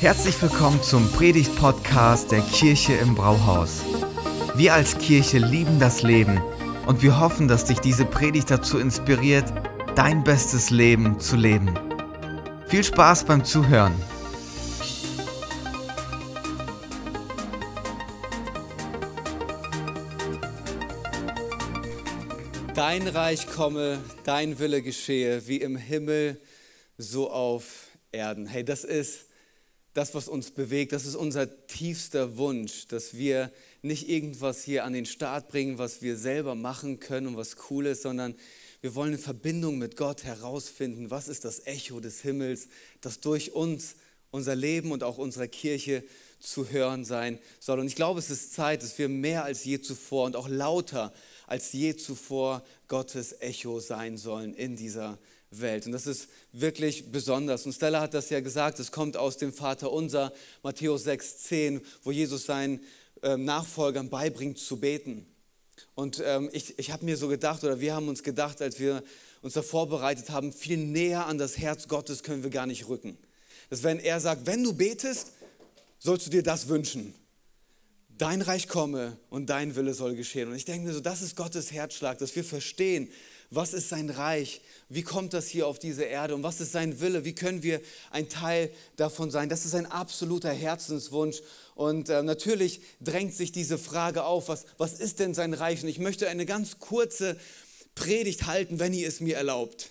Herzlich willkommen zum Predigt-Podcast der Kirche im Brauhaus. Wir als Kirche lieben das Leben und wir hoffen, dass dich diese Predigt dazu inspiriert, dein bestes Leben zu leben. Viel Spaß beim Zuhören. Dein Reich komme, dein Wille geschehe, wie im Himmel, so auf Erden. Hey, das ist das, was uns bewegt, das ist unser tiefster Wunsch, dass wir nicht irgendwas hier an den Start bringen, was wir selber machen können und was cool ist, sondern wir wollen in Verbindung mit Gott herausfinden, was ist das Echo des Himmels, das durch uns, unser Leben und auch unserer Kirche zu hören sein soll. Und ich glaube, es ist Zeit, dass wir mehr als je zuvor und auch lauter als je zuvor Gottes Echo sein sollen in dieser Welt. Und das ist wirklich besonders. Und Stella hat das ja gesagt, es kommt aus dem Vater unser, Matthäus 6,10, wo Jesus seinen ähm, Nachfolgern beibringt zu beten. Und ähm, ich, ich habe mir so gedacht, oder wir haben uns gedacht, als wir uns da vorbereitet haben, viel näher an das Herz Gottes können wir gar nicht rücken. Dass wenn er sagt, wenn du betest, sollst du dir das wünschen. Dein Reich komme und dein Wille soll geschehen. Und ich denke mir so, das ist Gottes Herzschlag, dass wir verstehen, was ist sein Reich, wie kommt das hier auf diese Erde und was ist sein Wille, wie können wir ein Teil davon sein. Das ist ein absoluter Herzenswunsch. Und äh, natürlich drängt sich diese Frage auf, was, was ist denn sein Reich? Und ich möchte eine ganz kurze Predigt halten, wenn ihr es mir erlaubt,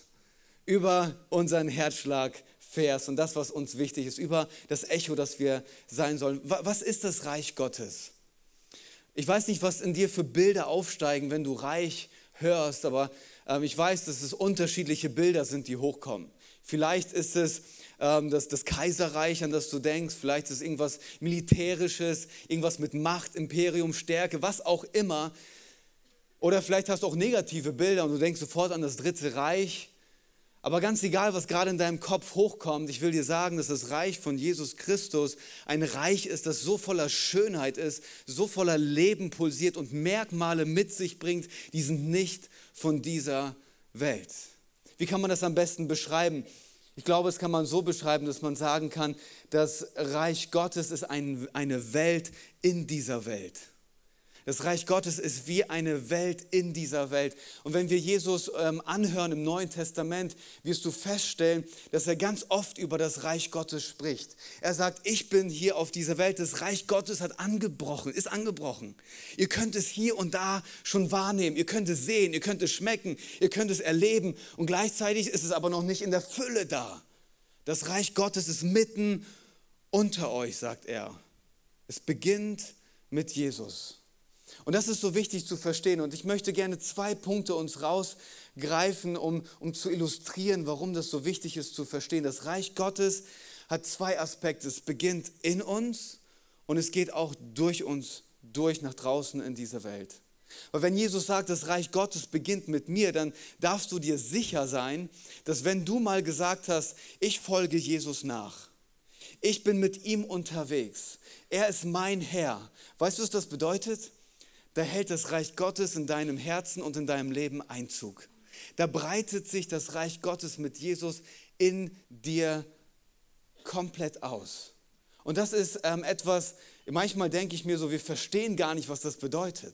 über unseren Herzschlag-Vers und das, was uns wichtig ist, über das Echo, das wir sein sollen. Was ist das Reich Gottes? Ich weiß nicht, was in dir für Bilder aufsteigen, wenn du Reich hörst, aber ich weiß, dass es unterschiedliche Bilder sind, die hochkommen. Vielleicht ist es ähm, das, das Kaiserreich, an das du denkst, vielleicht ist es irgendwas Militärisches, irgendwas mit Macht, Imperium, Stärke, was auch immer. Oder vielleicht hast du auch negative Bilder und du denkst sofort an das Dritte Reich. Aber ganz egal, was gerade in deinem Kopf hochkommt, ich will dir sagen, dass das Reich von Jesus Christus ein Reich ist, das so voller Schönheit ist, so voller Leben pulsiert und Merkmale mit sich bringt, die sind nicht von dieser Welt. Wie kann man das am besten beschreiben? Ich glaube, es kann man so beschreiben, dass man sagen kann, das Reich Gottes ist ein, eine Welt in dieser Welt. Das Reich Gottes ist wie eine Welt in dieser Welt. Und wenn wir Jesus ähm, anhören im Neuen Testament, wirst du feststellen, dass er ganz oft über das Reich Gottes spricht. Er sagt, ich bin hier auf dieser Welt. Das Reich Gottes hat angebrochen, ist angebrochen. Ihr könnt es hier und da schon wahrnehmen. Ihr könnt es sehen, ihr könnt es schmecken, ihr könnt es erleben. Und gleichzeitig ist es aber noch nicht in der Fülle da. Das Reich Gottes ist mitten unter euch, sagt er. Es beginnt mit Jesus. Und das ist so wichtig zu verstehen. Und ich möchte gerne zwei Punkte uns rausgreifen, um, um zu illustrieren, warum das so wichtig ist zu verstehen. Das Reich Gottes hat zwei Aspekte. Es beginnt in uns und es geht auch durch uns durch nach draußen in diese Welt. Weil wenn Jesus sagt, das Reich Gottes beginnt mit mir, dann darfst du dir sicher sein, dass wenn du mal gesagt hast, ich folge Jesus nach, ich bin mit ihm unterwegs, er ist mein Herr, weißt du, was das bedeutet? Da hält das Reich Gottes in deinem Herzen und in deinem Leben Einzug. Da breitet sich das Reich Gottes mit Jesus in dir komplett aus. Und das ist ähm, etwas, manchmal denke ich mir so, wir verstehen gar nicht, was das bedeutet.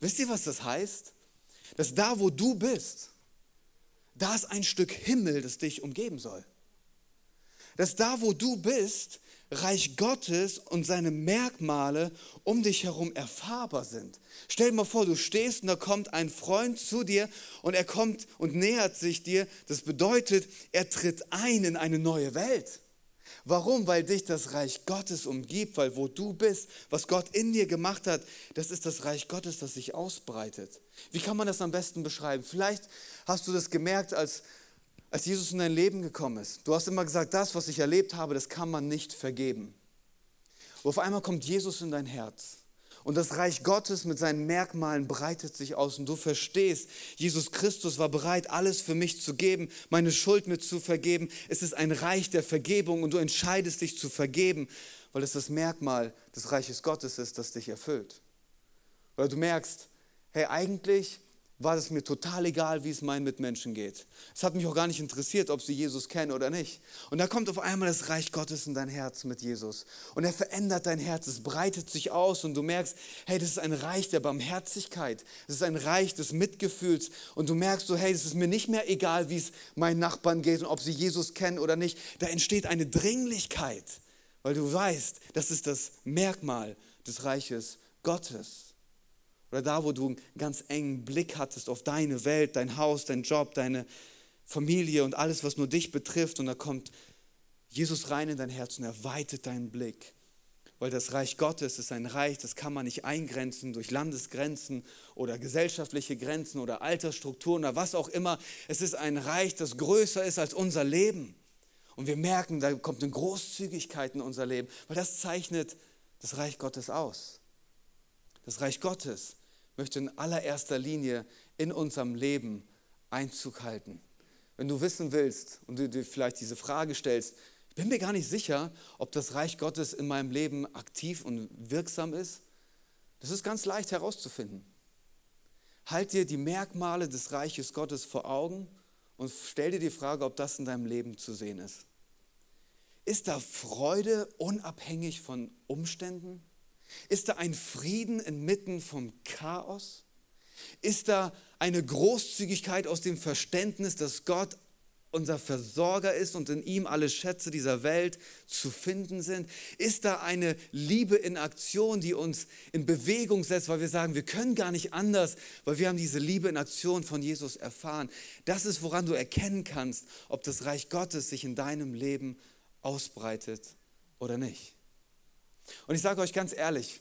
Wisst ihr, was das heißt? Dass da, wo du bist, da ist ein Stück Himmel, das dich umgeben soll. Dass da, wo du bist, Reich Gottes und seine Merkmale um dich herum erfahrbar sind. Stell dir mal vor, du stehst und da kommt ein Freund zu dir und er kommt und nähert sich dir. Das bedeutet, er tritt ein in eine neue Welt. Warum? Weil dich das Reich Gottes umgibt, weil wo du bist, was Gott in dir gemacht hat, das ist das Reich Gottes, das sich ausbreitet. Wie kann man das am besten beschreiben? Vielleicht hast du das gemerkt, als als Jesus in dein Leben gekommen ist. Du hast immer gesagt, das, was ich erlebt habe, das kann man nicht vergeben. Und auf einmal kommt Jesus in dein Herz. Und das Reich Gottes mit seinen Merkmalen breitet sich aus. Und du verstehst, Jesus Christus war bereit, alles für mich zu geben, meine Schuld mit zu vergeben. Es ist ein Reich der Vergebung und du entscheidest dich zu vergeben, weil es das Merkmal des Reiches Gottes ist, das dich erfüllt. Weil du merkst, hey, eigentlich war es mir total egal, wie es meinen Mitmenschen geht. Es hat mich auch gar nicht interessiert, ob sie Jesus kennen oder nicht. Und da kommt auf einmal das Reich Gottes in dein Herz mit Jesus. Und er verändert dein Herz, es breitet sich aus und du merkst, hey, das ist ein Reich der Barmherzigkeit. Das ist ein Reich des Mitgefühls. Und du merkst so, hey, es ist mir nicht mehr egal, wie es meinen Nachbarn geht und ob sie Jesus kennen oder nicht. Da entsteht eine Dringlichkeit, weil du weißt, das ist das Merkmal des Reiches Gottes. Oder da, wo du einen ganz engen Blick hattest auf deine Welt, dein Haus, dein Job, deine Familie und alles, was nur dich betrifft. Und da kommt Jesus rein in dein Herz und er weitet deinen Blick. Weil das Reich Gottes ist ein Reich, das kann man nicht eingrenzen durch Landesgrenzen oder gesellschaftliche Grenzen oder Altersstrukturen oder was auch immer. Es ist ein Reich, das größer ist als unser Leben. Und wir merken, da kommt eine Großzügigkeit in unser Leben, weil das zeichnet das Reich Gottes aus. Das Reich Gottes möchte in allererster Linie in unserem Leben Einzug halten. Wenn du wissen willst und du dir vielleicht diese Frage stellst, ich bin mir gar nicht sicher, ob das Reich Gottes in meinem Leben aktiv und wirksam ist, das ist ganz leicht herauszufinden. Halt dir die Merkmale des Reiches Gottes vor Augen und stell dir die Frage, ob das in deinem Leben zu sehen ist. Ist da Freude unabhängig von Umständen? Ist da ein Frieden inmitten vom Chaos? Ist da eine Großzügigkeit aus dem Verständnis, dass Gott unser Versorger ist und in ihm alle Schätze dieser Welt zu finden sind? Ist da eine Liebe in Aktion, die uns in Bewegung setzt, weil wir sagen, wir können gar nicht anders, weil wir haben diese Liebe in Aktion von Jesus erfahren? Das ist, woran du erkennen kannst, ob das Reich Gottes sich in deinem Leben ausbreitet oder nicht. Und ich sage euch ganz ehrlich,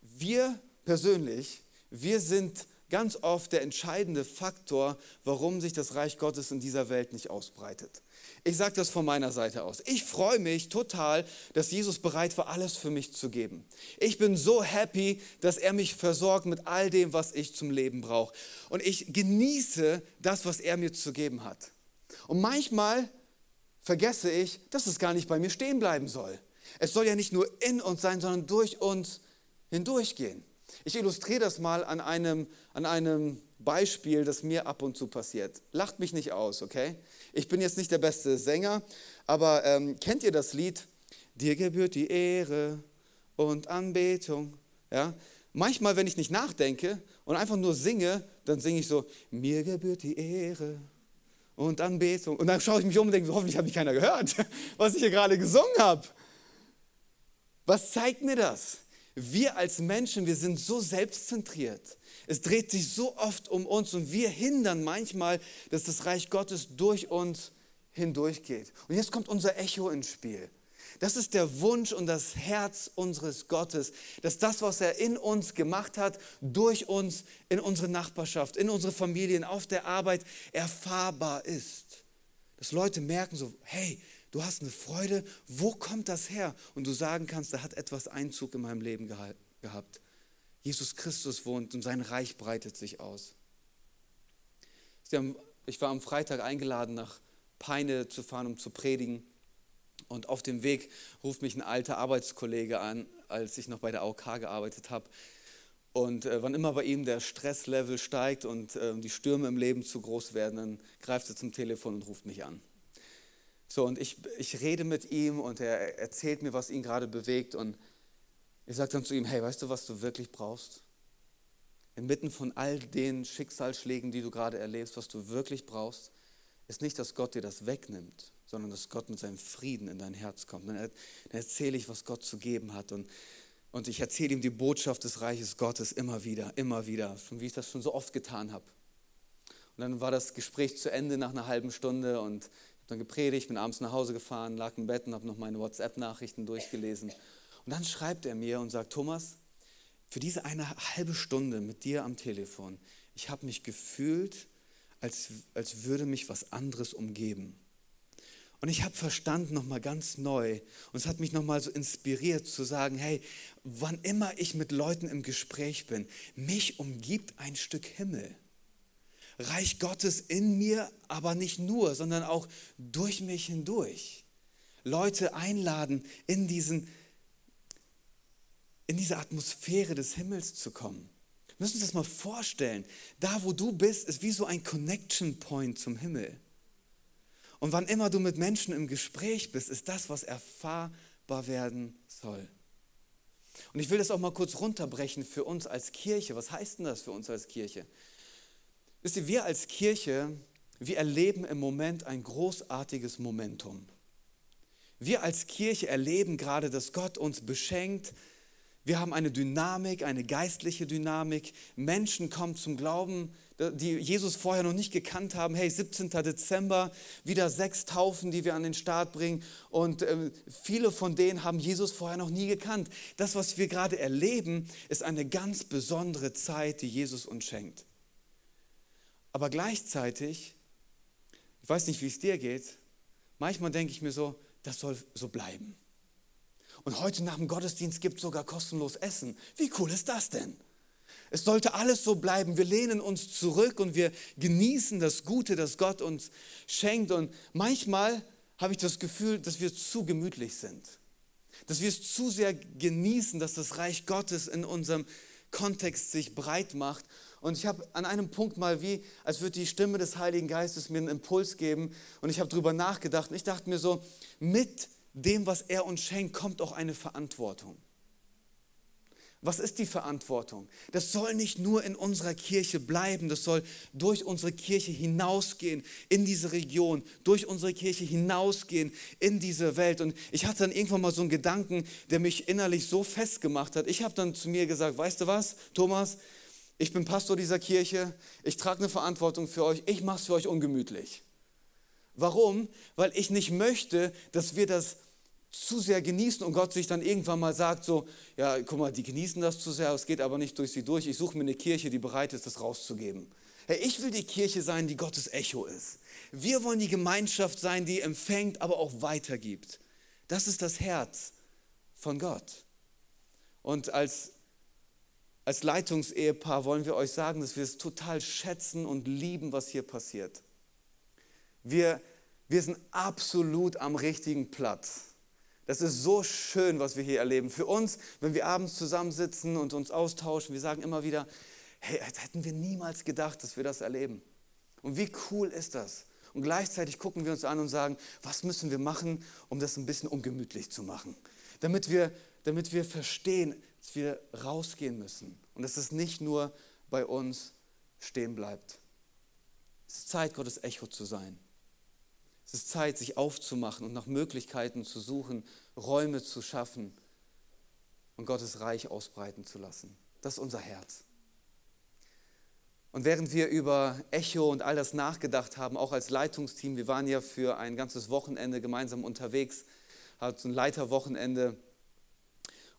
wir persönlich, wir sind ganz oft der entscheidende Faktor, warum sich das Reich Gottes in dieser Welt nicht ausbreitet. Ich sage das von meiner Seite aus. Ich freue mich total, dass Jesus bereit war, alles für mich zu geben. Ich bin so happy, dass er mich versorgt mit all dem, was ich zum Leben brauche. Und ich genieße das, was er mir zu geben hat. Und manchmal vergesse ich, dass es gar nicht bei mir stehen bleiben soll. Es soll ja nicht nur in uns sein, sondern durch uns hindurchgehen. Ich illustriere das mal an einem, an einem Beispiel, das mir ab und zu passiert. Lacht mich nicht aus, okay? Ich bin jetzt nicht der beste Sänger, aber ähm, kennt ihr das Lied? Dir gebührt die Ehre und Anbetung. Ja? Manchmal, wenn ich nicht nachdenke und einfach nur singe, dann singe ich so, mir gebührt die Ehre und Anbetung. Und dann schaue ich mich um und denke, hoffentlich hat mich keiner gehört, was ich hier gerade gesungen habe. Was zeigt mir das? Wir als Menschen, wir sind so selbstzentriert. Es dreht sich so oft um uns und wir hindern manchmal, dass das Reich Gottes durch uns hindurchgeht. Und jetzt kommt unser Echo ins Spiel. Das ist der Wunsch und das Herz unseres Gottes, dass das, was er in uns gemacht hat, durch uns in unsere Nachbarschaft, in unsere Familien, auf der Arbeit erfahrbar ist. Dass Leute merken so, hey, du hast eine Freude, wo kommt das her? Und du sagen kannst, da hat etwas Einzug in meinem Leben gehabt. Jesus Christus wohnt und sein Reich breitet sich aus. Ich war am Freitag eingeladen, nach Peine zu fahren, um zu predigen. Und auf dem Weg ruft mich ein alter Arbeitskollege an, als ich noch bei der AOK gearbeitet habe. Und äh, wann immer bei ihm der Stresslevel steigt und äh, die Stürme im Leben zu groß werden, dann greift er zum Telefon und ruft mich an. So, und ich, ich rede mit ihm und er erzählt mir, was ihn gerade bewegt. Und ich sage dann zu ihm, hey, weißt du, was du wirklich brauchst? Inmitten von all den Schicksalsschlägen, die du gerade erlebst, was du wirklich brauchst, ist nicht, dass Gott dir das wegnimmt, sondern dass Gott mit seinem Frieden in dein Herz kommt. Dann, erzähle ich, was Gott zu geben hat. Und, und ich erzähle ihm die Botschaft des Reiches Gottes immer wieder, immer wieder, schon wie ich das schon so oft getan habe. Und dann war das Gespräch zu Ende nach einer halben Stunde und dann gepredigt, bin abends nach Hause gefahren, lag im Bett und habe noch meine WhatsApp-Nachrichten durchgelesen. Und dann schreibt er mir und sagt, Thomas, für diese eine halbe Stunde mit dir am Telefon, ich habe mich gefühlt, als, als würde mich was anderes umgeben. Und ich habe verstanden nochmal ganz neu und es hat mich nochmal so inspiriert zu sagen, hey, wann immer ich mit Leuten im Gespräch bin, mich umgibt ein Stück Himmel. Reich Gottes in mir, aber nicht nur, sondern auch durch mich hindurch. Leute einladen, in, diesen, in diese Atmosphäre des Himmels zu kommen. Wir müssen uns das mal vorstellen. Da, wo du bist, ist wie so ein Connection Point zum Himmel. Und wann immer du mit Menschen im Gespräch bist, ist das, was erfahrbar werden soll. Und ich will das auch mal kurz runterbrechen für uns als Kirche. Was heißt denn das für uns als Kirche? Wisst ihr, wir als Kirche, wir erleben im Moment ein großartiges Momentum. Wir als Kirche erleben gerade, dass Gott uns beschenkt wir haben eine Dynamik, eine geistliche Dynamik. Menschen kommen zum Glauben, die Jesus vorher noch nicht gekannt haben. Hey, 17. Dezember, wieder sechs Taufen, die wir an den Start bringen. Und äh, viele von denen haben Jesus vorher noch nie gekannt. Das, was wir gerade erleben, ist eine ganz besondere Zeit, die Jesus uns schenkt. Aber gleichzeitig, ich weiß nicht, wie es dir geht, manchmal denke ich mir so, das soll so bleiben. Und heute nach dem Gottesdienst gibt es sogar kostenlos Essen. Wie cool ist das denn? Es sollte alles so bleiben. Wir lehnen uns zurück und wir genießen das Gute, das Gott uns schenkt. Und manchmal habe ich das Gefühl, dass wir zu gemütlich sind. Dass wir es zu sehr genießen, dass das Reich Gottes in unserem Kontext sich breit macht. Und ich habe an einem Punkt mal wie, als würde die Stimme des Heiligen Geistes mir einen Impuls geben. Und ich habe darüber nachgedacht. Und ich dachte mir so, mit dem, was er uns schenkt, kommt auch eine Verantwortung. Was ist die Verantwortung? Das soll nicht nur in unserer Kirche bleiben, das soll durch unsere Kirche hinausgehen in diese Region, durch unsere Kirche hinausgehen in diese Welt. Und ich hatte dann irgendwann mal so einen Gedanken, der mich innerlich so festgemacht hat. Ich habe dann zu mir gesagt, weißt du was, Thomas, ich bin Pastor dieser Kirche, ich trage eine Verantwortung für euch, ich mache es für euch ungemütlich. Warum? Weil ich nicht möchte, dass wir das zu sehr genießen und Gott sich dann irgendwann mal sagt, so, ja, guck mal, die genießen das zu sehr, es geht aber nicht durch sie durch, ich suche mir eine Kirche, die bereit ist, das rauszugeben. Hey, ich will die Kirche sein, die Gottes Echo ist. Wir wollen die Gemeinschaft sein, die empfängt, aber auch weitergibt. Das ist das Herz von Gott. Und als, als Leitungsehepaar wollen wir euch sagen, dass wir es total schätzen und lieben, was hier passiert. Wir, wir sind absolut am richtigen Platz. Das ist so schön, was wir hier erleben. Für uns, wenn wir abends zusammensitzen und uns austauschen, wir sagen immer wieder, hey, hätten wir niemals gedacht, dass wir das erleben. Und wie cool ist das? Und gleichzeitig gucken wir uns an und sagen, was müssen wir machen, um das ein bisschen ungemütlich zu machen? Damit wir, damit wir verstehen, dass wir rausgehen müssen und dass es nicht nur bei uns stehen bleibt. Es ist Zeit, Gottes Echo zu sein. Es ist Zeit, sich aufzumachen und nach Möglichkeiten zu suchen, Räume zu schaffen und Gottes Reich ausbreiten zu lassen. Das ist unser Herz. Und während wir über Echo und all das nachgedacht haben, auch als Leitungsteam, wir waren ja für ein ganzes Wochenende gemeinsam unterwegs, hat ein Leiterwochenende,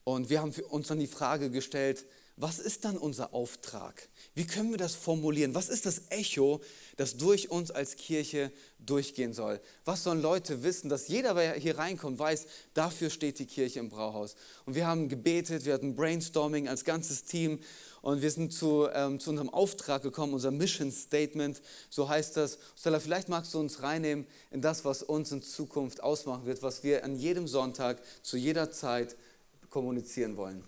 und wir haben uns dann die Frage gestellt, was ist dann unser Auftrag? Wie können wir das formulieren? Was ist das Echo, das durch uns als Kirche durchgehen soll? Was sollen Leute wissen, dass jeder, der hier reinkommt, weiß, dafür steht die Kirche im Brauhaus? Und wir haben gebetet, wir hatten Brainstorming als ganzes Team und wir sind zu, ähm, zu unserem Auftrag gekommen, unser Mission Statement, so heißt das. Stella, vielleicht magst du uns reinnehmen in das, was uns in Zukunft ausmachen wird, was wir an jedem Sonntag, zu jeder Zeit kommunizieren wollen.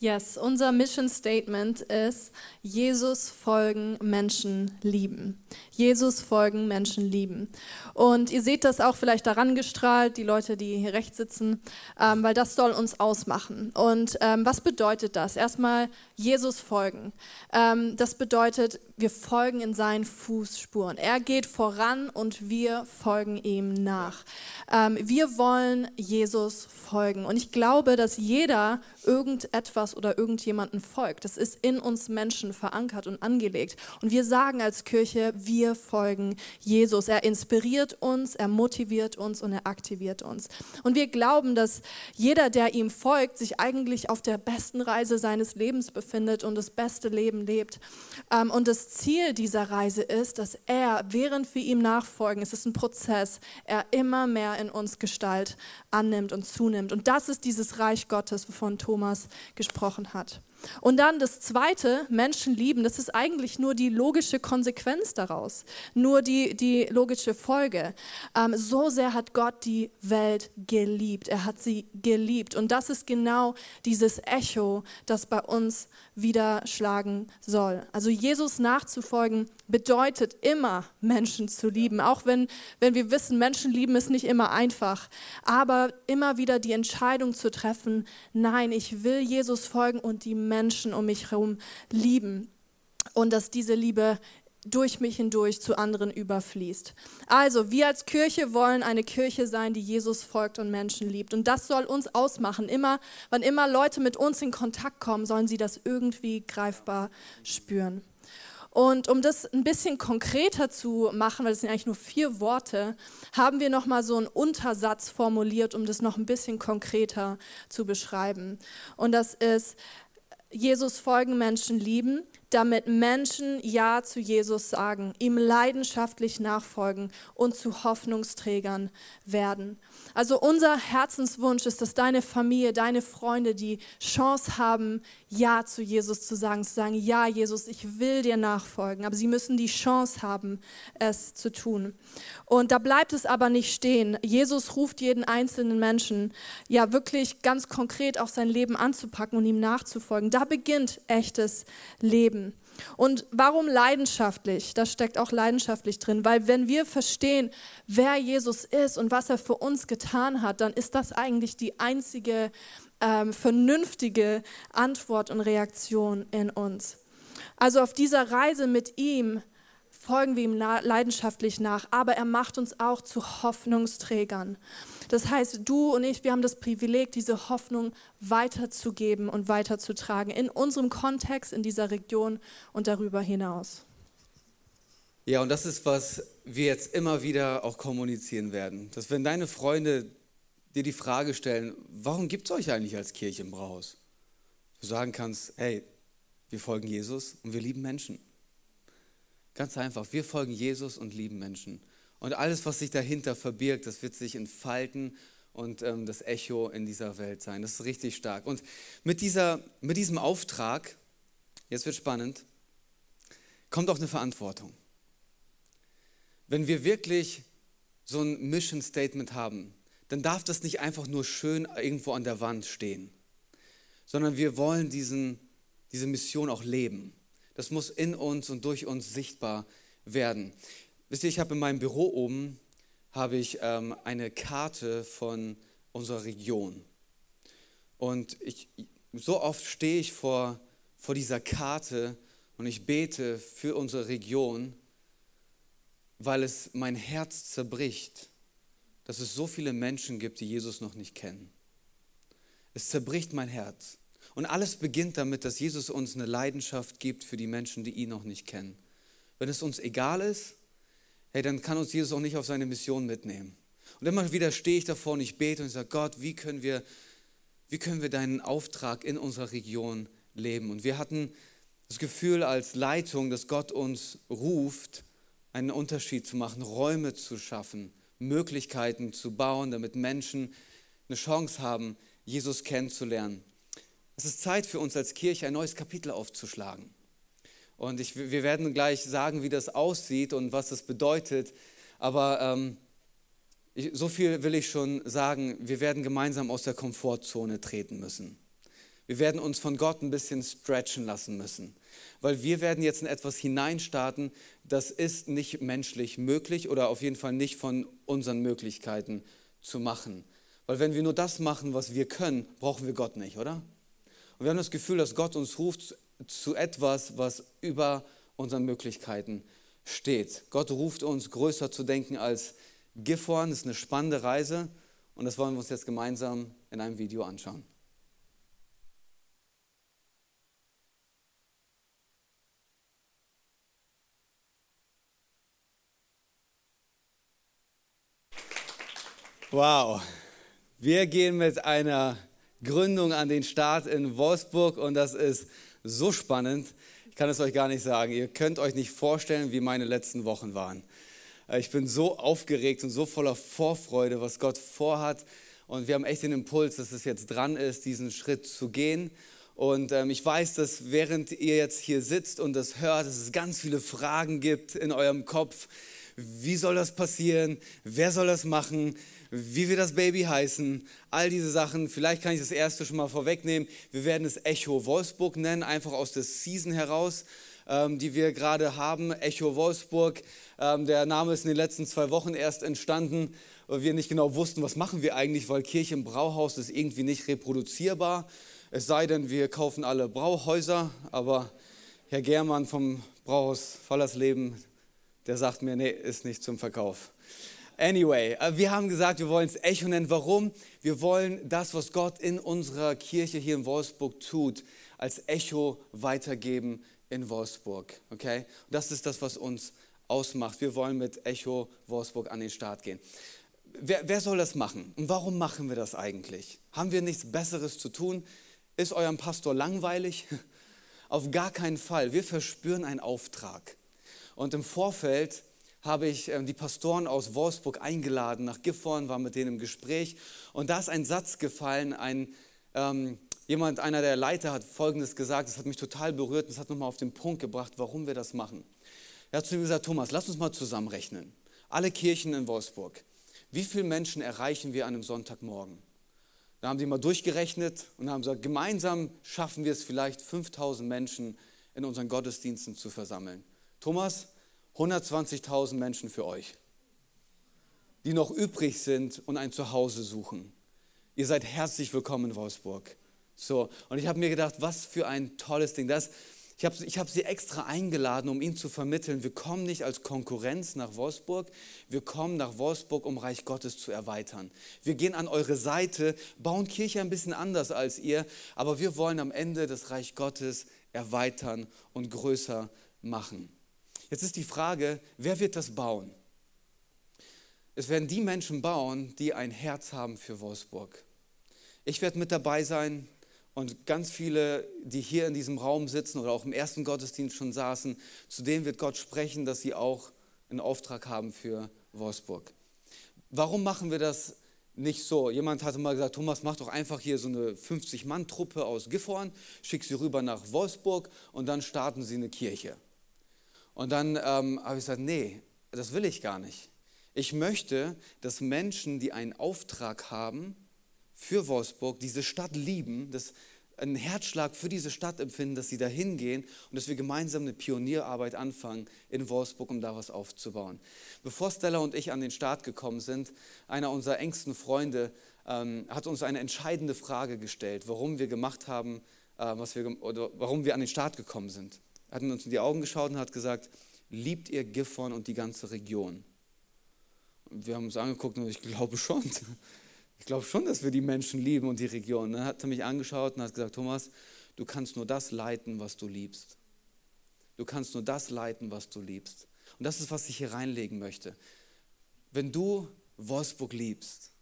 Yes, unser Mission Statement ist, Jesus folgen, Menschen lieben. Jesus folgen, Menschen lieben. Und ihr seht das auch vielleicht daran gestrahlt, die Leute, die hier rechts sitzen, ähm, weil das soll uns ausmachen. Und ähm, was bedeutet das? Erstmal Jesus folgen. Ähm, das bedeutet, wir folgen in seinen Fußspuren. Er geht voran und wir folgen ihm nach. Ähm, wir wollen Jesus folgen. Und ich glaube, dass jeder irgendetwas oder irgendjemanden folgt. Das ist in uns Menschen verankert und angelegt. Und wir sagen als Kirche, wir folgen Jesus. Er inspiriert uns, er motiviert uns und er aktiviert uns. Und wir glauben, dass jeder, der ihm folgt, sich eigentlich auf der besten Reise seines Lebens befindet und das beste Leben lebt. Ähm, und das Ziel dieser Reise ist, dass er, während wir ihm nachfolgen, es ist ein Prozess, er immer mehr in uns Gestalt annimmt und zunimmt. Und das ist dieses Reich Gottes, wovon Thomas gesprochen hat. Und dann das zweite, Menschen lieben, das ist eigentlich nur die logische Konsequenz daraus, nur die, die logische Folge. Ähm, so sehr hat Gott die Welt geliebt, er hat sie geliebt. Und das ist genau dieses Echo, das bei uns wieder schlagen soll. Also Jesus nachzufolgen bedeutet immer, Menschen zu lieben, auch wenn, wenn wir wissen, Menschen lieben ist nicht immer einfach, aber immer wieder die Entscheidung zu treffen, nein, ich will Jesus folgen und die Menschen um mich herum lieben. Und dass diese Liebe durch mich hindurch zu anderen überfließt. Also, wir als Kirche wollen eine Kirche sein, die Jesus folgt und Menschen liebt. Und das soll uns ausmachen. Immer, wann immer Leute mit uns in Kontakt kommen, sollen sie das irgendwie greifbar spüren. Und um das ein bisschen konkreter zu machen, weil es sind eigentlich nur vier Worte, haben wir nochmal so einen Untersatz formuliert, um das noch ein bisschen konkreter zu beschreiben. Und das ist, Jesus folgen Menschen lieben, damit Menschen Ja zu Jesus sagen, ihm leidenschaftlich nachfolgen und zu Hoffnungsträgern werden. Also unser Herzenswunsch ist, dass deine Familie, deine Freunde die Chance haben, Ja zu Jesus zu sagen, zu sagen, ja Jesus, ich will dir nachfolgen, aber sie müssen die Chance haben, es zu tun. Und da bleibt es aber nicht stehen. Jesus ruft jeden einzelnen Menschen, ja wirklich ganz konkret auch sein Leben anzupacken und ihm nachzufolgen. Da beginnt echtes Leben. Und warum leidenschaftlich? Da steckt auch leidenschaftlich drin, weil wenn wir verstehen, wer Jesus ist und was er für uns getan hat, dann ist das eigentlich die einzige ähm, vernünftige Antwort und Reaktion in uns. Also auf dieser Reise mit ihm folgen wir ihm leidenschaftlich nach, aber er macht uns auch zu Hoffnungsträgern. Das heißt, du und ich, wir haben das Privileg, diese Hoffnung weiterzugeben und weiterzutragen in unserem Kontext, in dieser Region und darüber hinaus. Ja, und das ist, was wir jetzt immer wieder auch kommunizieren werden. Dass wenn deine Freunde dir die Frage stellen, warum gibt es euch eigentlich als Kirche im Brauhaus? Du sagen kannst, hey, wir folgen Jesus und wir lieben Menschen. Ganz einfach, wir folgen Jesus und lieben Menschen. Und alles, was sich dahinter verbirgt, das wird sich entfalten und ähm, das Echo in dieser Welt sein. Das ist richtig stark. Und mit, dieser, mit diesem Auftrag, jetzt wird spannend, kommt auch eine Verantwortung. Wenn wir wirklich so ein Mission Statement haben, dann darf das nicht einfach nur schön irgendwo an der Wand stehen, sondern wir wollen diesen, diese Mission auch leben. Das muss in uns und durch uns sichtbar werden. Wisst ihr, ich habe in meinem Büro oben habe ich ähm, eine Karte von unserer Region. Und ich, so oft stehe ich vor, vor dieser Karte und ich bete für unsere Region, weil es mein Herz zerbricht, dass es so viele Menschen gibt, die Jesus noch nicht kennen. Es zerbricht mein Herz. Und alles beginnt damit, dass Jesus uns eine Leidenschaft gibt für die Menschen, die ihn noch nicht kennen. Wenn es uns egal ist, hey, dann kann uns Jesus auch nicht auf seine Mission mitnehmen. Und immer wieder stehe ich davor und ich bete und sage, Gott, wie können wir, wie können wir deinen Auftrag in unserer Region leben? Und wir hatten das Gefühl als Leitung, dass Gott uns ruft, einen Unterschied zu machen, Räume zu schaffen, Möglichkeiten zu bauen, damit Menschen eine Chance haben, Jesus kennenzulernen. Es ist Zeit für uns als Kirche, ein neues Kapitel aufzuschlagen. Und ich, wir werden gleich sagen, wie das aussieht und was das bedeutet. Aber ähm, ich, so viel will ich schon sagen, wir werden gemeinsam aus der Komfortzone treten müssen. Wir werden uns von Gott ein bisschen stretchen lassen müssen. Weil wir werden jetzt in etwas hineinstarten, das ist nicht menschlich möglich oder auf jeden Fall nicht von unseren Möglichkeiten zu machen. Weil wenn wir nur das machen, was wir können, brauchen wir Gott nicht, oder? Und wir haben das Gefühl, dass Gott uns ruft zu etwas, was über unseren Möglichkeiten steht. Gott ruft uns, größer zu denken als Gifhorn. Das ist eine spannende Reise und das wollen wir uns jetzt gemeinsam in einem Video anschauen. Wow, wir gehen mit einer Gründung an den Start in Wolfsburg und das ist so spannend. Ich kann es euch gar nicht sagen. Ihr könnt euch nicht vorstellen, wie meine letzten Wochen waren. Äh, ich bin so aufgeregt und so voller Vorfreude, was Gott vorhat. Und wir haben echt den Impuls, dass es jetzt dran ist, diesen Schritt zu gehen. Und ähm, ich weiß, dass während ihr jetzt hier sitzt und das hört, dass es ganz viele Fragen gibt in eurem Kopf. Wie soll das passieren? Wer soll das machen? Wie wird das Baby heißen? All diese Sachen. Vielleicht kann ich das erste schon mal vorwegnehmen. Wir werden es Echo Wolfsburg nennen, einfach aus der Season heraus, ähm, die wir gerade haben. Echo Wolfsburg. Ähm, der Name ist in den letzten zwei Wochen erst entstanden, weil wir nicht genau wussten, was machen wir eigentlich, weil Kirche im Brauhaus ist irgendwie nicht reproduzierbar. Es sei denn, wir kaufen alle Brauhäuser, aber Herr Germann vom Brauhaus Fallersleben, der sagt mir, nee, ist nicht zum Verkauf. Anyway, äh, wir haben gesagt, wir wollen es Echo nennen. Warum? Wir wollen das, was Gott in unserer Kirche hier in Wolfsburg tut, als Echo weitergeben in Wolfsburg. Okay? Und das ist das, was uns ausmacht. Wir wollen mit Echo Wolfsburg an den Start gehen. Wer, wer soll das machen? Und warum machen wir das eigentlich? Haben wir nichts Besseres zu tun? Ist eurem Pastor langweilig? Auf gar keinen Fall. Wir verspüren einen Auftrag. Und im Vorfeld habe ich ähm, die Pastoren aus Wolfsburg eingeladen nach Gifhorn, war mit denen im Gespräch. Und da ist ein Satz gefallen, ein, ähm, jemand, einer der Leiter hat Folgendes gesagt, das hat mich total berührt und das hat nochmal auf den Punkt gebracht, warum wir das machen. Er hat zu mir gesagt, Thomas, lass uns mal zusammenrechnen. Alle Kirchen in Wolfsburg. Wie viele Menschen erreichen wir an einem Sonntagmorgen? Da haben die mal durchgerechnet und haben gesagt, gemeinsam schaffen wir es vielleicht 5000 Menschen in unseren Gottesdiensten zu versammeln. Thomas, 120.000 Menschen für euch, die noch übrig sind und ein Zuhause suchen. Ihr seid herzlich willkommen in Wolfsburg. So, und ich habe mir gedacht, was für ein tolles Ding. Das, ich habe ich hab sie extra eingeladen, um ihnen zu vermitteln, wir kommen nicht als Konkurrenz nach Wolfsburg, wir kommen nach Wolfsburg, um Reich Gottes zu erweitern. Wir gehen an eure Seite, bauen Kirche ein bisschen anders als ihr, aber wir wollen am Ende das Reich Gottes erweitern und größer machen. Jetzt ist die Frage, wer wird das bauen? Es werden die Menschen bauen, die ein Herz haben für Wolfsburg. Ich werde mit dabei sein und ganz viele, die hier in diesem Raum sitzen oder auch im ersten Gottesdienst schon saßen, zu denen wird Gott sprechen, dass sie auch einen Auftrag haben für Wolfsburg. Warum machen wir das nicht so? Jemand hatte mal gesagt, Thomas, mach doch einfach hier so eine 50-Mann-Truppe aus Gifhorn, schick sie rüber nach Wolfsburg und dann starten sie eine Kirche. Und dann ähm, habe ich gesagt, nee, das will ich gar nicht. Ich möchte, dass Menschen, die einen Auftrag haben für Wolfsburg, diese Stadt lieben, dass einen Herzschlag für diese Stadt empfinden, dass sie da hingehen und dass wir gemeinsam eine Pionierarbeit anfangen in Wolfsburg, um da was aufzubauen. Bevor Stella und ich an den Start gekommen sind, einer unserer engsten Freunde ähm, hat uns eine entscheidende Frage gestellt, warum wir gemacht haben, äh, was wir, oder warum wir an den Start gekommen sind hat uns in die Augen geschaut und hat gesagt, liebt ihr Gifhorn und die ganze Region? Und wir haben uns angeguckt und ich glaube schon. Ich glaube schon, dass wir die Menschen lieben und die Region. Dann hat er mich angeschaut und hat gesagt, Thomas, du kannst nur das leiten, was du liebst. Du kannst nur das leiten, was du liebst. Und das ist, was ich hier reinlegen möchte. Wenn du Wolfsburg liebst,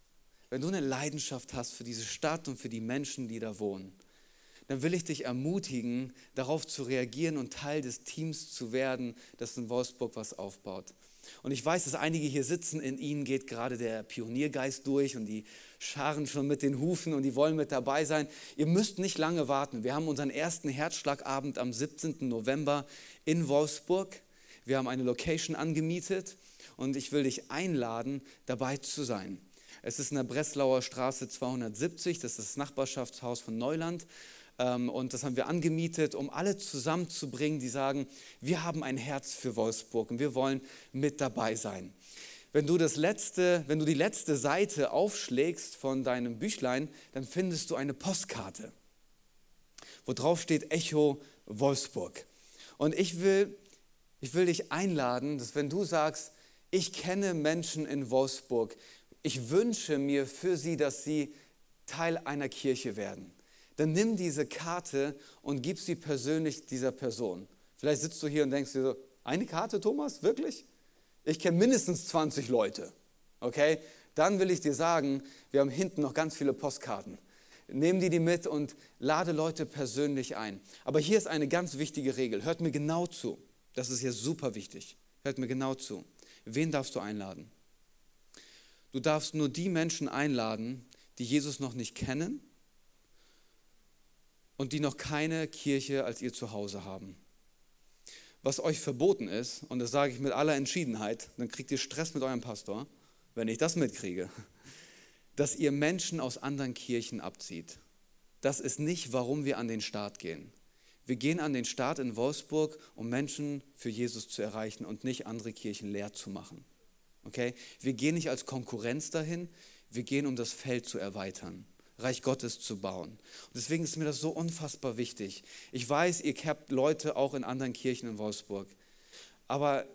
wenn du eine Leidenschaft hast für diese Stadt und für die Menschen, die da wohnen, dann will ich dich ermutigen, darauf zu reagieren und Teil des Teams zu werden, das in Wolfsburg was aufbaut. Und ich weiß, dass einige hier sitzen, in ihnen geht gerade der Pioniergeist durch und die scharen schon mit den Hufen und die wollen mit dabei sein. Ihr müsst nicht lange warten. Wir haben unseren ersten Herzschlagabend am 17. November in Wolfsburg. Wir haben eine Location angemietet und ich will dich einladen, dabei zu sein. Es ist in der Breslauer Straße 270, das ist das Nachbarschaftshaus von Neuland. Ähm, und das haben wir angemietet, um alle zusammenzubringen, die sagen, wir haben ein Herz für Wolfsburg und wir wollen mit dabei sein. Wenn du, das letzte, wenn du die letzte Seite aufschlägst von deinem Büchlein, dann findest du eine Postkarte, wo drauf steht Echo Wolfsburg. Und ich will, ich will dich einladen, dass wenn du sagst, ich kenne Menschen in Wolfsburg, ich wünsche mir für sie, dass sie Teil einer Kirche werden dann nimm diese Karte und gib sie persönlich dieser Person. Vielleicht sitzt du hier und denkst dir so, eine Karte, Thomas, wirklich? Ich kenne mindestens 20 Leute. Okay? Dann will ich dir sagen, wir haben hinten noch ganz viele Postkarten. Nimm die die mit und lade Leute persönlich ein. Aber hier ist eine ganz wichtige Regel. Hört mir genau zu. Das ist hier super wichtig. Hört mir genau zu. Wen darfst du einladen? Du darfst nur die Menschen einladen, die Jesus noch nicht kennen und die noch keine Kirche als ihr Zuhause haben. Was euch verboten ist, und das sage ich mit aller Entschiedenheit, dann kriegt ihr Stress mit eurem Pastor, wenn ich das mitkriege, dass ihr Menschen aus anderen Kirchen abzieht. Das ist nicht, warum wir an den Start gehen. Wir gehen an den Start in Wolfsburg, um Menschen für Jesus zu erreichen und nicht andere Kirchen leer zu machen. Okay? Wir gehen nicht als Konkurrenz dahin, wir gehen, um das Feld zu erweitern. Reich Gottes zu bauen. Und deswegen ist mir das so unfassbar wichtig. Ich weiß, ihr habt Leute auch in anderen Kirchen in Wolfsburg. Aber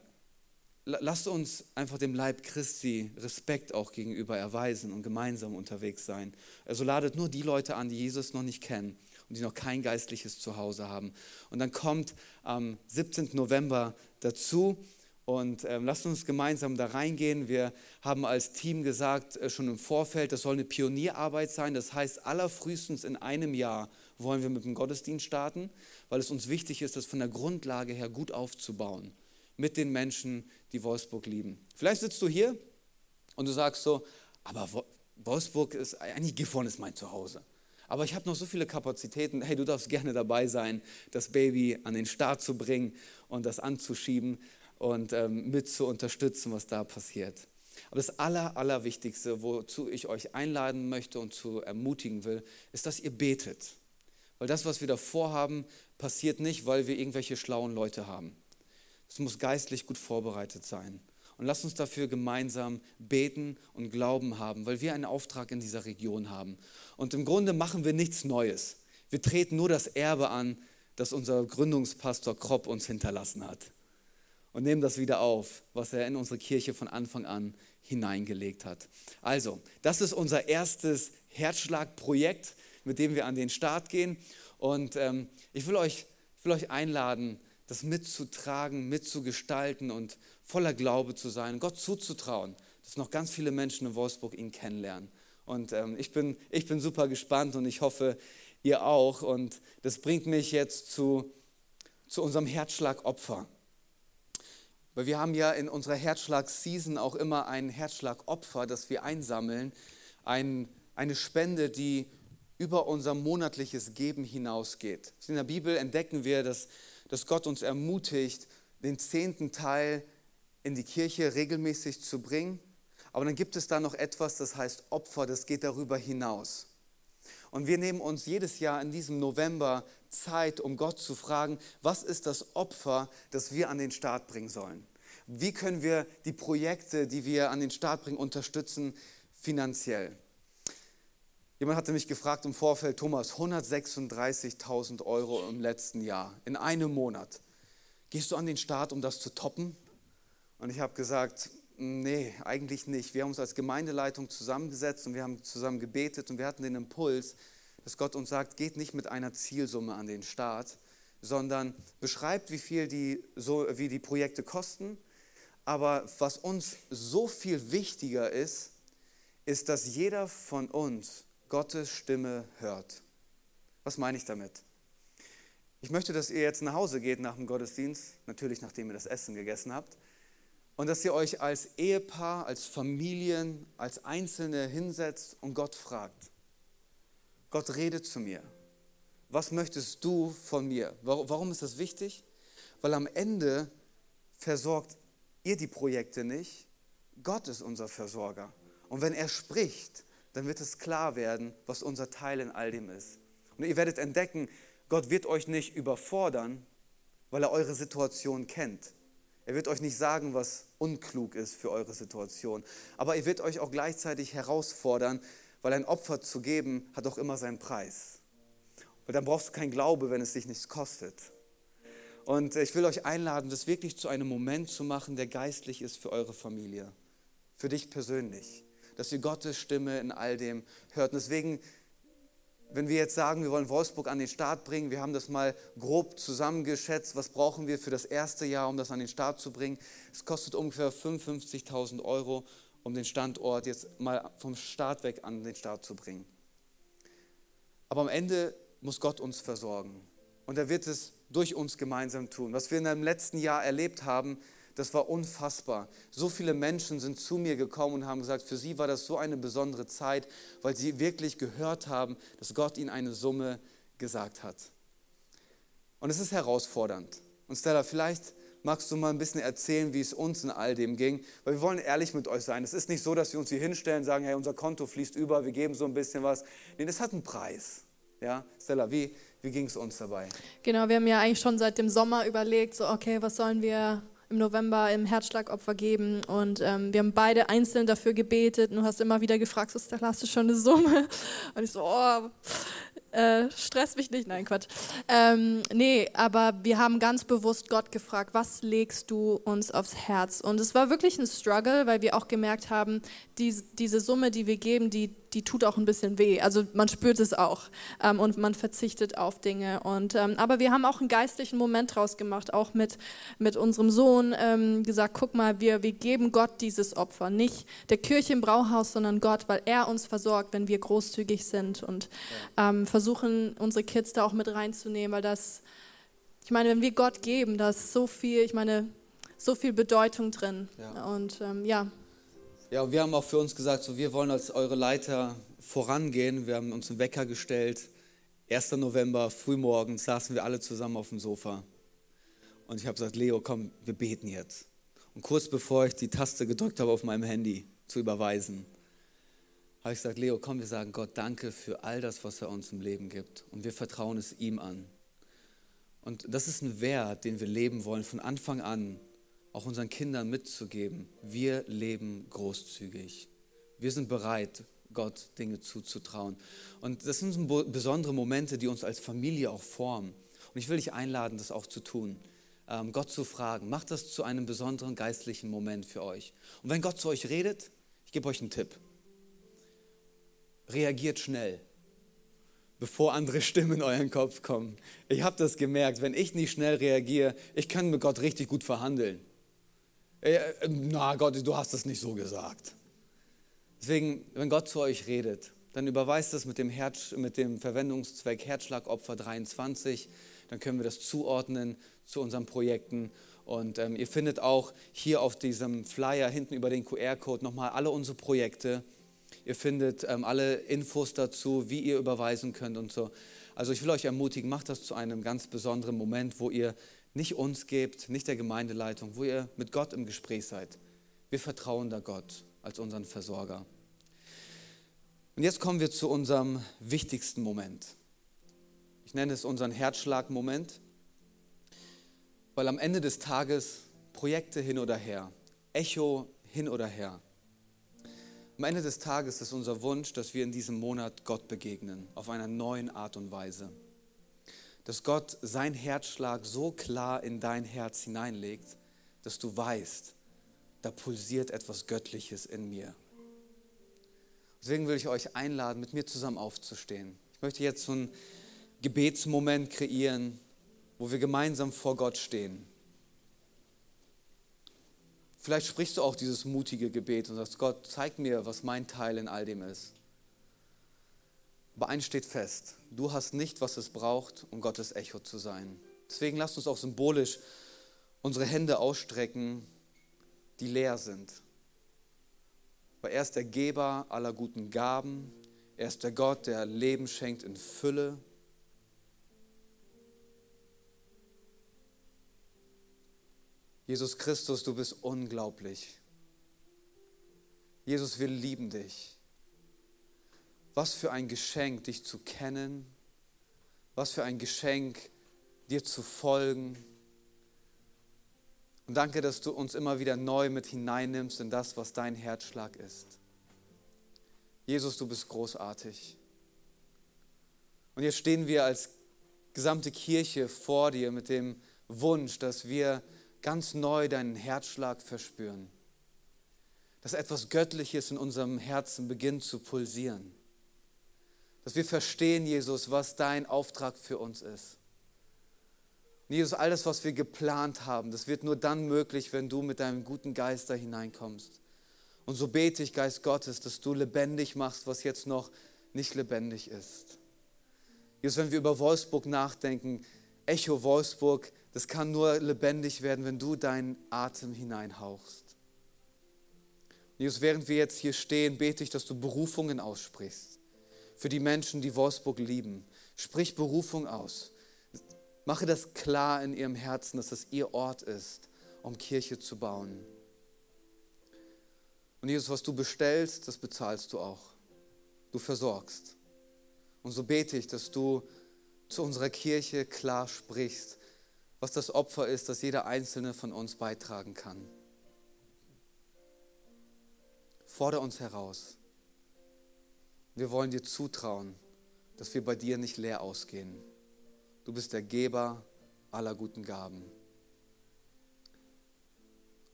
lasst uns einfach dem Leib Christi Respekt auch gegenüber erweisen und gemeinsam unterwegs sein. Also ladet nur die Leute an, die Jesus noch nicht kennen und die noch kein geistliches Zuhause haben. Und dann kommt am 17. November dazu und ähm, lasst uns gemeinsam da reingehen. Wir haben als Team gesagt, äh, schon im Vorfeld, das soll eine Pionierarbeit sein. Das heißt, allerfrühestens in einem Jahr wollen wir mit dem Gottesdienst starten, weil es uns wichtig ist, das von der Grundlage her gut aufzubauen. Mit den Menschen, die Wolfsburg lieben. Vielleicht sitzt du hier und du sagst so, aber Wolfsburg ist, eigentlich Gifhorn ist mein Zuhause. Aber ich habe noch so viele Kapazitäten. Hey, du darfst gerne dabei sein, das Baby an den Start zu bringen und das anzuschieben und ähm, mit zu unterstützen, was da passiert. Aber das Aller, Allerwichtigste, wozu ich euch einladen möchte und zu ermutigen will, ist, dass ihr betet. Weil das, was wir da vorhaben, passiert nicht, weil wir irgendwelche schlauen Leute haben. Es muss geistlich gut vorbereitet sein. Und lasst uns dafür gemeinsam beten und Glauben haben, weil wir einen Auftrag in dieser Region haben. Und im Grunde machen wir nichts Neues. Wir treten nur das Erbe an, das unser Gründungspastor Kropp uns hinterlassen hat und nehmen das wieder auf, was er in unsere Kirche von Anfang an hineingelegt hat. Also, das ist unser erstes Herzschlagprojekt, mit dem wir an den Start gehen. Und ähm, ich will euch, will euch einladen, das mitzutragen, mitzugestalten und voller Glaube zu sein, Gott zuzutrauen, dass noch ganz viele Menschen in Wolfsburg ihn kennenlernen. Und ähm, ich, bin, ich bin super gespannt und ich hoffe, ihr auch. Und das bringt mich jetzt zu, zu unserem Herzschlagopfer. Weil wir haben ja in unserer Herzschlag-Season auch immer ein Herzschlagopfer, das wir einsammeln. Ein, eine Spende, die über unser monatliches Geben hinausgeht. In der Bibel entdecken wir, dass, dass Gott uns ermutigt, den zehnten Teil in die Kirche regelmäßig zu bringen. Aber dann gibt es da noch etwas, das heißt Opfer, das geht darüber hinaus. Und wir nehmen uns jedes Jahr in diesem November Zeit, um Gott zu fragen, was ist das Opfer, das wir an den Start bringen sollen? Wie können wir die Projekte, die wir an den Start bringen, unterstützen finanziell? Jemand hatte mich gefragt im Vorfeld, Thomas, 136.000 Euro im letzten Jahr, in einem Monat. Gehst du an den Start, um das zu toppen? Und ich habe gesagt, nee, eigentlich nicht. Wir haben uns als Gemeindeleitung zusammengesetzt und wir haben zusammen gebetet und wir hatten den Impuls, dass Gott uns sagt, geht nicht mit einer Zielsumme an den Start, sondern beschreibt, wie viel die, so, wie die Projekte kosten. Aber was uns so viel wichtiger ist, ist, dass jeder von uns Gottes Stimme hört. Was meine ich damit? Ich möchte, dass ihr jetzt nach Hause geht nach dem Gottesdienst, natürlich nachdem ihr das Essen gegessen habt, und dass ihr euch als Ehepaar, als Familien, als Einzelne hinsetzt und Gott fragt. Gott redet zu mir. Was möchtest du von mir? Warum ist das wichtig? Weil am Ende versorgt ihr die Projekte nicht. Gott ist unser Versorger. Und wenn er spricht, dann wird es klar werden, was unser Teil in all dem ist. Und ihr werdet entdecken, Gott wird euch nicht überfordern, weil er eure Situation kennt. Er wird euch nicht sagen, was unklug ist für eure Situation. Aber er wird euch auch gleichzeitig herausfordern, weil ein Opfer zu geben hat auch immer seinen Preis. Weil dann brauchst du keinen Glaube, wenn es dich nichts kostet. Und ich will euch einladen, das wirklich zu einem Moment zu machen, der geistlich ist für eure Familie, für dich persönlich, dass ihr Gottes Stimme in all dem hört. Und deswegen wenn wir jetzt sagen, wir wollen Wolfsburg an den Start bringen, wir haben das mal grob zusammengeschätzt, was brauchen wir für das erste Jahr, um das an den Start zu bringen. Es kostet ungefähr 55.000 Euro, um den Standort jetzt mal vom Start weg an den Start zu bringen. Aber am Ende muss Gott uns versorgen. Und er wird es durch uns gemeinsam tun. Was wir in dem letzten Jahr erlebt haben, das war unfassbar. So viele Menschen sind zu mir gekommen und haben gesagt, für sie war das so eine besondere Zeit, weil sie wirklich gehört haben, dass Gott ihnen eine Summe gesagt hat. Und es ist herausfordernd. Und Stella, vielleicht magst du mal ein bisschen erzählen, wie es uns in all dem ging, weil wir wollen ehrlich mit euch sein. Es ist nicht so, dass wir uns hier hinstellen und sagen, hey, unser Konto fließt über, wir geben so ein bisschen was. Nee, das hat einen Preis. Ja, Stella, wie, wie ging es uns dabei? Genau, wir haben ja eigentlich schon seit dem Sommer überlegt, so okay, was sollen wir im November im Herzschlagopfer geben und ähm, wir haben beide einzeln dafür gebetet und du hast immer wieder gefragt, so Stella, hast du schon eine Summe? Und ich so, oh, äh, stress mich nicht, nein, Quatsch. Ähm, nee, aber wir haben ganz bewusst Gott gefragt, was legst du uns aufs Herz? Und es war wirklich ein Struggle, weil wir auch gemerkt haben, die, diese Summe, die wir geben, die, die tut auch ein bisschen weh. Also man spürt es auch ähm, und man verzichtet auf Dinge. Und, ähm, aber wir haben auch einen geistlichen Moment draus gemacht, auch mit, mit unserem Sohn ähm, gesagt, guck mal, wir, wir geben Gott dieses Opfer, nicht der Kirche im Brauhaus, sondern Gott, weil er uns versorgt, wenn wir großzügig sind und ähm, versuchen, unsere Kids da auch mit reinzunehmen, weil das, ich meine, wenn wir Gott geben, da ist so viel, ich meine, so viel Bedeutung drin. Ja. Und ähm, ja, Ja, und wir haben auch für uns gesagt, so, wir wollen als eure Leiter vorangehen. Wir haben uns einen Wecker gestellt. 1. November, frühmorgens, saßen wir alle zusammen auf dem Sofa. Und ich habe gesagt, Leo, komm, wir beten jetzt. Und kurz bevor ich die Taste gedrückt habe auf meinem Handy zu überweisen, habe ich gesagt, Leo, komm, wir sagen Gott Danke für all das, was er uns im Leben gibt. Und wir vertrauen es ihm an. Und das ist ein Wert, den wir leben wollen, von Anfang an auch unseren Kindern mitzugeben. Wir leben großzügig. Wir sind bereit, Gott Dinge zuzutrauen. Und das sind so besondere Momente, die uns als Familie auch formen. Und ich will dich einladen, das auch zu tun. Ähm, Gott zu fragen. Macht das zu einem besonderen geistlichen Moment für euch. Und wenn Gott zu euch redet, ich gebe euch einen Tipp. Reagiert schnell bevor andere Stimmen in euren Kopf kommen. Ich habe das gemerkt, wenn ich nicht schnell reagiere, ich kann mit Gott richtig gut verhandeln. Äh, Na Gott, du hast das nicht so gesagt. Deswegen, wenn Gott zu euch redet, dann überweist das mit dem, Herz, mit dem Verwendungszweck Herzschlagopfer 23. Dann können wir das zuordnen zu unseren Projekten. Und ähm, ihr findet auch hier auf diesem Flyer hinten über den QR-Code nochmal alle unsere Projekte. Ihr findet ähm, alle Infos dazu, wie ihr überweisen könnt und so. Also ich will euch ermutigen, macht das zu einem ganz besonderen Moment, wo ihr nicht uns gebt, nicht der Gemeindeleitung, wo ihr mit Gott im Gespräch seid. Wir vertrauen da Gott als unseren Versorger. Und jetzt kommen wir zu unserem wichtigsten Moment. Ich nenne es unseren Herzschlagmoment, weil am Ende des Tages Projekte hin oder her, Echo hin oder her. Am Ende des Tages ist unser Wunsch, dass wir in diesem Monat Gott begegnen, auf einer neuen Art und Weise. Dass Gott sein Herzschlag so klar in dein Herz hineinlegt, dass du weißt, da pulsiert etwas Göttliches in mir. Deswegen will ich euch einladen, mit mir zusammen aufzustehen. Ich möchte jetzt so einen Gebetsmoment kreieren, wo wir gemeinsam vor Gott stehen. Vielleicht sprichst du auch dieses mutige Gebet und sagst, Gott, zeig mir, was mein Teil in all dem ist. Aber eins steht fest, du hast nicht, was es braucht, um Gottes Echo zu sein. Deswegen lasst uns auch symbolisch unsere Hände ausstrecken, die leer sind. Weil er ist der Geber aller guten Gaben, er ist der Gott, der Leben schenkt in Fülle. Jesus Christus, du bist unglaublich. Jesus, wir lieben dich. Was für ein Geschenk, dich zu kennen. Was für ein Geschenk, dir zu folgen. Und danke, dass du uns immer wieder neu mit hineinnimmst in das, was dein Herzschlag ist. Jesus, du bist großartig. Und jetzt stehen wir als gesamte Kirche vor dir mit dem Wunsch, dass wir ganz neu deinen Herzschlag verspüren. Dass etwas Göttliches in unserem Herzen beginnt zu pulsieren. Dass wir verstehen, Jesus, was dein Auftrag für uns ist. Und Jesus, alles, was wir geplant haben, das wird nur dann möglich, wenn du mit deinem guten Geist da hineinkommst. Und so bete ich, Geist Gottes, dass du lebendig machst, was jetzt noch nicht lebendig ist. Jesus, wenn wir über Wolfsburg nachdenken, Echo Wolfsburg, das kann nur lebendig werden, wenn du deinen Atem hineinhauchst. Jesus, während wir jetzt hier stehen, bete ich, dass du Berufungen aussprichst für die Menschen, die Wolfsburg lieben. Sprich Berufung aus. Mache das klar in ihrem Herzen, dass das ihr Ort ist, um Kirche zu bauen. Und Jesus, was du bestellst, das bezahlst du auch. Du versorgst. Und so bete ich, dass du zu unserer Kirche klar sprichst, was das Opfer ist, das jeder einzelne von uns beitragen kann. Fordere uns heraus. Wir wollen dir zutrauen, dass wir bei dir nicht leer ausgehen. Du bist der Geber aller guten Gaben.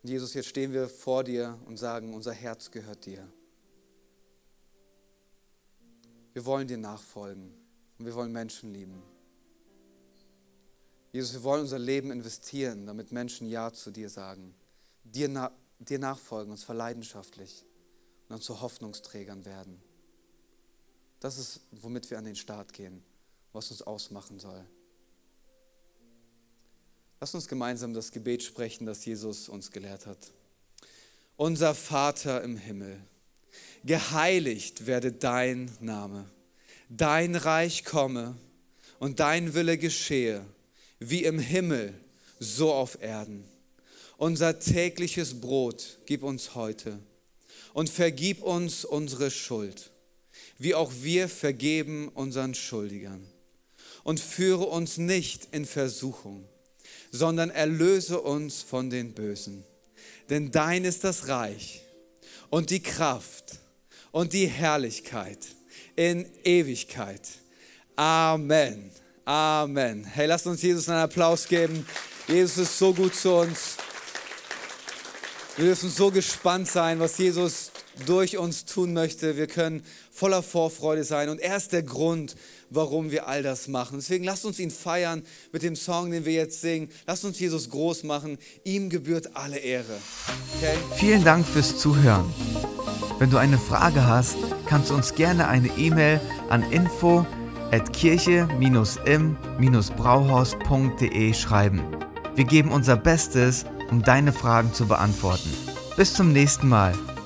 Jesus, jetzt stehen wir vor dir und sagen, unser Herz gehört dir. Wir wollen dir nachfolgen und wir wollen Menschen lieben. Jesus, wir wollen unser Leben investieren, damit Menschen Ja zu dir sagen, dir, na, dir nachfolgen, und zwar leidenschaftlich und dann zu Hoffnungsträgern werden. Das ist, womit wir an den Start gehen, was uns ausmachen soll. Lass uns gemeinsam das Gebet sprechen, das Jesus uns gelehrt hat. Unser Vater im Himmel, geheiligt werde dein Name, dein Reich komme und dein Wille geschehe, wie im Himmel, so auf Erden. Unser tägliches Brot gib uns heute und vergib uns unsere Schuld, wie auch wir vergeben unseren Schuldigern. Und führe uns nicht in Versuchung, sondern erlöse uns von den Bösen. Denn dein ist das Reich und die Kraft und die Herrlichkeit in Ewigkeit. Amen. Amen. Hey, lasst uns Jesus einen Applaus geben. Jesus ist so gut zu uns. Wir dürfen so gespannt sein, was Jesus durch uns tun möchte. Wir können voller Vorfreude sein und er ist der Grund, warum wir all das machen. Deswegen lasst uns ihn feiern mit dem Song, den wir jetzt singen. Lasst uns Jesus groß machen. Ihm gebührt alle Ehre. Okay? Vielen Dank fürs Zuhören. Wenn du eine Frage hast, kannst du uns gerne eine E-Mail an info at kirche-im-brauhaus.de schreiben. Wir geben unser Bestes, um deine Fragen zu beantworten. Bis zum nächsten Mal